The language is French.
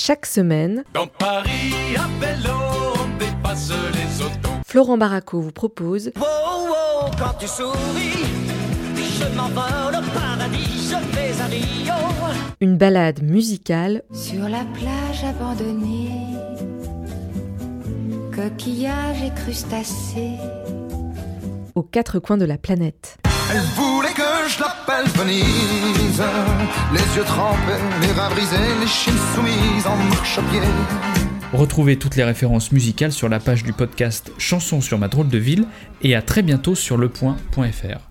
Chaque semaine, Dans Paris, à vélo, on dépasse les autos. Florent Baraco vous propose Wow, wow, quand tu souris, je m'envole au paradis, je vais à Rio. une balade musicale Sur la plage abandonnée, coquillages et crustacés. aux quatre coins de la planète. Elle voulait que je l'appelle Venise. Les yeux trempés, les reins brisés, les chines soumises en marche. Retrouvez toutes les références musicales sur la page du podcast Chansons sur ma drôle de ville et à très bientôt sur lepoint.fr.